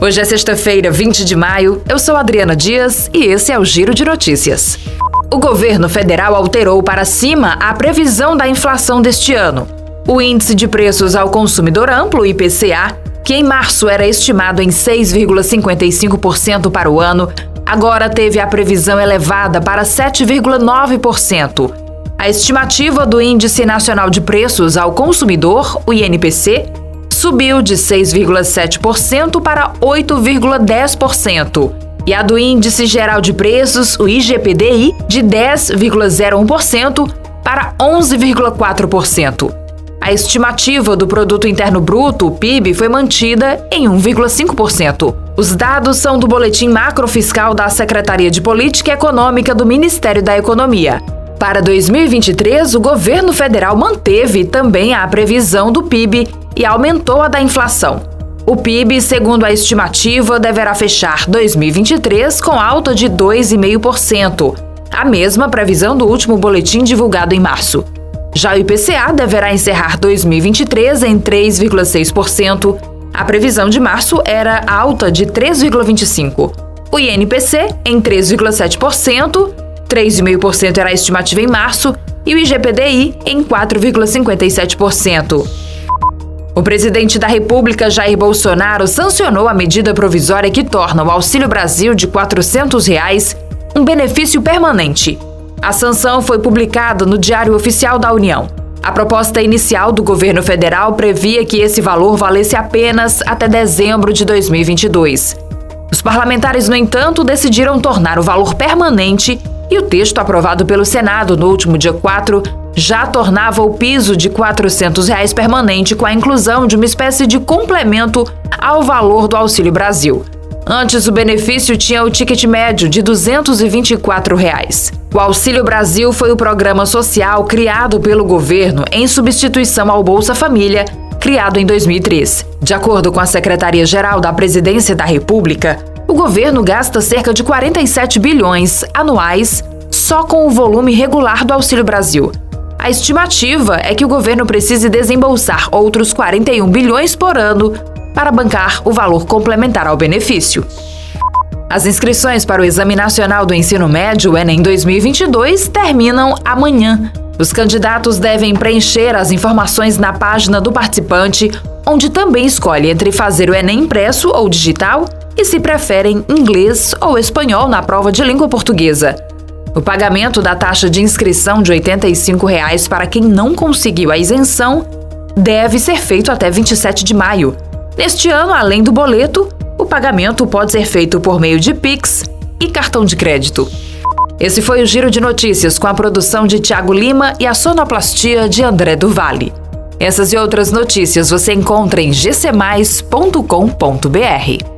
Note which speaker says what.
Speaker 1: Hoje é sexta-feira, 20 de maio. Eu sou Adriana Dias e esse é o Giro de Notícias. O governo federal alterou para cima a previsão da inflação deste ano. O índice de preços ao consumidor amplo, IPCA, que em março era estimado em 6,55% para o ano, agora teve a previsão elevada para 7,9%. A estimativa do Índice Nacional de Preços ao Consumidor, o INPC, subiu de 6,7% para 8,10%, e a do Índice Geral de Preços, o IGPDI, de 10,01% para 11,4%. A estimativa do Produto Interno Bruto, o PIB, foi mantida em 1,5%. Os dados são do Boletim Macrofiscal da Secretaria de Política Econômica do Ministério da Economia. Para 2023, o governo federal manteve também a previsão do PIB e aumentou a da inflação. O PIB, segundo a estimativa, deverá fechar 2023 com alta de 2,5%, a mesma previsão do último boletim divulgado em março. Já o IPCA deverá encerrar 2023 em 3,6%. A previsão de março era alta de 3,25%. O INPC em 3,7%, 3,5% era a estimativa em março, e o IGPDI em 4,57%. O presidente da República, Jair Bolsonaro, sancionou a medida provisória que torna o Auxílio Brasil de 400 reais um benefício permanente. A sanção foi publicada no Diário Oficial da União. A proposta inicial do governo federal previa que esse valor valesse apenas até dezembro de 2022. Os parlamentares, no entanto, decidiram tornar o valor permanente e o texto aprovado pelo Senado no último dia 4 já tornava o piso de 400 reais permanente com a inclusão de uma espécie de complemento ao valor do Auxílio Brasil. Antes, o benefício tinha o ticket médio de 224 reais. O Auxílio Brasil foi o programa social criado pelo governo em substituição ao Bolsa Família, criado em 2003. De acordo com a Secretaria-Geral da Presidência da República, o governo gasta cerca de 47 bilhões anuais só com o volume regular do Auxílio Brasil. A estimativa é que o governo precise desembolsar outros 41 bilhões por ano para bancar o valor complementar ao benefício. As inscrições para o Exame Nacional do Ensino Médio, Enem 2022, terminam amanhã. Os candidatos devem preencher as informações na página do participante, onde também escolhe entre fazer o Enem impresso ou digital e se preferem inglês ou espanhol na prova de língua portuguesa. O pagamento da taxa de inscrição de 85 reais para quem não conseguiu a isenção deve ser feito até 27 de maio. Neste ano, além do boleto, o pagamento pode ser feito por meio de Pix e cartão de crédito. Esse foi o Giro de Notícias com a produção de Tiago Lima e a sonoplastia de André do. Essas e outras notícias você encontra em gcmais.com.br.